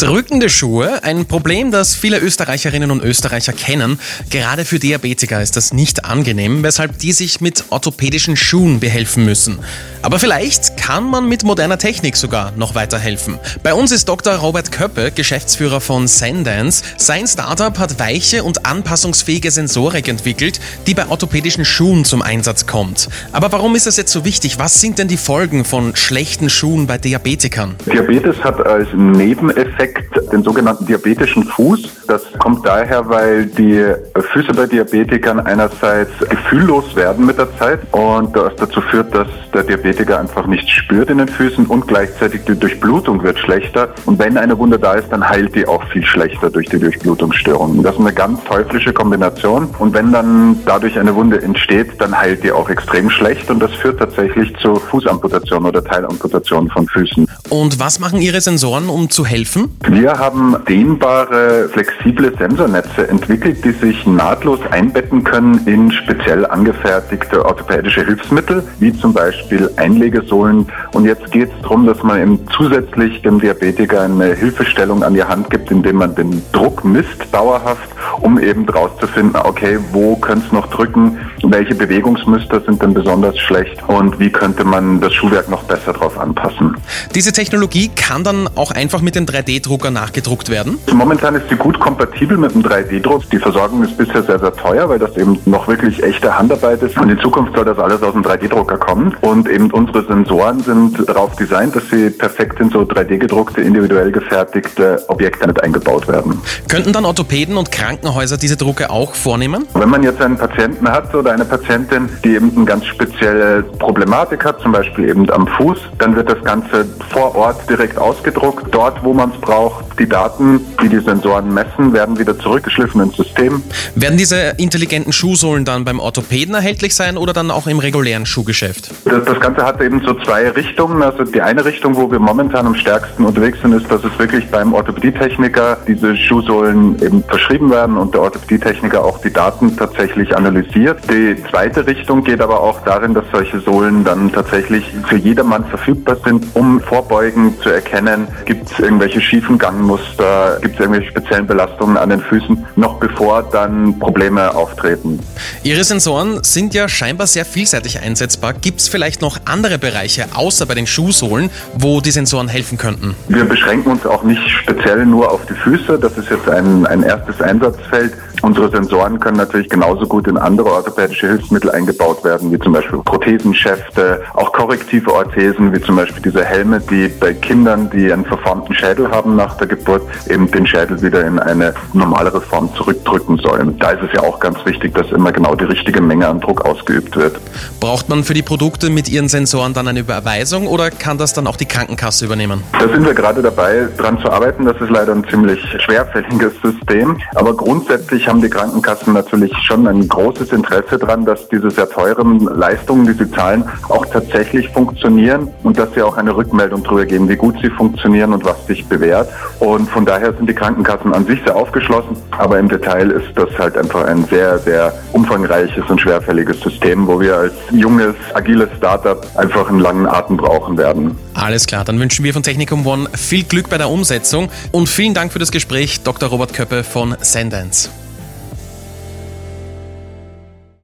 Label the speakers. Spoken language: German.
Speaker 1: Drückende Schuhe, ein Problem, das viele Österreicherinnen und Österreicher kennen. Gerade für Diabetiker ist das nicht angenehm, weshalb die sich mit orthopädischen Schuhen behelfen müssen. Aber vielleicht kann man mit moderner Technik sogar noch weiterhelfen. Bei uns ist Dr. Robert Köppe, Geschäftsführer von Sendance. Sein Startup hat weiche und anpassungsfähige Sensorik entwickelt, die bei orthopädischen Schuhen zum Einsatz kommt. Aber warum ist das jetzt so wichtig? Was sind denn die Folgen von schlechten Schuhen bei Diabetikern?
Speaker 2: Diabetes hat als Nebeneffekt Effekt, den sogenannten diabetischen Fuß. Das kommt daher, weil die Füße bei Diabetikern einerseits gefühllos werden mit der Zeit und das dazu führt, dass der Diabetiker einfach nichts spürt in den Füßen und gleichzeitig die Durchblutung wird schlechter. Und wenn eine Wunde da ist, dann heilt die auch viel schlechter durch die Durchblutungsstörung. Das ist eine ganz teuflische Kombination. Und wenn dann dadurch eine Wunde entsteht, dann heilt die auch extrem schlecht und das führt tatsächlich zu Fußamputation oder Teilamputation von Füßen.
Speaker 1: Und was machen Ihre Sensoren, um zu helfen?
Speaker 2: Wir haben dehnbare, flexible Sensornetze entwickelt, die sich nahtlos einbetten können in speziell angefertigte orthopädische Hilfsmittel, wie zum Beispiel Einlegesohlen. Und jetzt geht es darum, dass man eben zusätzlich dem Diabetiker eine Hilfestellung an die Hand gibt, indem man den Druck misst dauerhaft, um eben herauszufinden, okay, wo könnte es noch drücken, welche Bewegungsmuster sind denn besonders schlecht und wie könnte man das Schuhwerk noch besser darauf anpassen.
Speaker 1: Diese Technologie kann dann auch einfach mit dem 3D-Drucker nachgedruckt werden?
Speaker 2: Momentan ist sie gut kompatibel mit dem 3D-Druck. Die Versorgung ist bisher sehr, sehr teuer, weil das eben noch wirklich echte Handarbeit ist. Und in Zukunft soll das alles aus dem 3D-Drucker kommen. Und eben unsere Sensoren sind darauf designt, dass sie perfekt in so 3D-gedruckte, individuell gefertigte Objekte mit eingebaut werden.
Speaker 1: Könnten dann Orthopäden und Krankenhäuser diese Drucke auch vornehmen?
Speaker 2: Wenn man jetzt einen Patienten hat oder eine Patientin, die eben eine ganz spezielle Problematik hat, zum Beispiel eben am Fuß, dann wird das Ganze vor Ort direkt ausgedruckt. Dort, wo man es braucht, die Daten, die die Sensoren messen, werden wieder zurückgeschliffen ins System.
Speaker 1: Werden diese intelligenten Schuhsohlen dann beim Orthopäden erhältlich sein oder dann auch im regulären Schuhgeschäft?
Speaker 2: Das, das Ganze hat eben so zwei Richtungen. Also die eine Richtung, wo wir momentan am stärksten unterwegs sind, ist, dass es wirklich beim Orthopädietechniker diese Schuhsohlen eben verschrieben werden und der Orthopädietechniker auch die Daten tatsächlich analysiert. Die zweite Richtung geht aber auch darin, dass solche Sohlen dann tatsächlich für jedermann verfügbar sind, um vorbeugend zu erkennen, gibt es irgendwelche schiefen Gangmuster, gibt es irgendwelche speziellen Belastungen an den Füßen, noch bevor dann Probleme auftreten.
Speaker 1: Ihre Sensoren sind ja scheinbar sehr vielseitig einsetzbar. Gibt es vielleicht noch andere Bereiche, außer bei den Schuhsohlen, wo die Sensoren helfen könnten?
Speaker 2: Wir beschränken uns auch nicht speziell nur auf die Füße. Das ist jetzt ein, ein erstes Einsatzfeld. Unsere Sensoren können natürlich genauso gut in andere orthopädische Hilfsmittel eingebaut werden, wie zum Beispiel Prothesenschäfte, auch korrektive Orthesen, wie zum Beispiel diese Helme, die bei Kindern, die einen verformten Schädel haben nach der Geburt, eben den Schädel wieder in eine normalere Form zurückdrücken sollen. Da ist es ja auch ganz wichtig, dass immer genau die richtige Menge an Druck ausgeübt wird.
Speaker 1: Braucht man für die Produkte mit Ihren Sensoren dann eine Überweisung oder kann das dann auch die Krankenkasse übernehmen?
Speaker 2: Da sind wir gerade dabei, dran zu arbeiten. Das ist leider ein ziemlich schwerfälliges System, aber grundsätzlich haben die Krankenkassen natürlich schon ein großes Interesse daran, dass diese sehr teuren Leistungen, die sie zahlen, auch tatsächlich funktionieren und dass sie auch eine Rückmeldung darüber geben, wie gut sie funktionieren und was sich bewährt. Und von daher sind die Krankenkassen an sich sehr aufgeschlossen, aber im Detail ist das halt einfach ein sehr, sehr umfangreiches und schwerfälliges System, wo wir als junges, agiles Startup einfach einen langen Atem brauchen werden.
Speaker 1: Alles klar, dann wünschen wir von Technikum One viel Glück bei der Umsetzung und vielen Dank für das Gespräch, Dr. Robert Köppe von Sendance.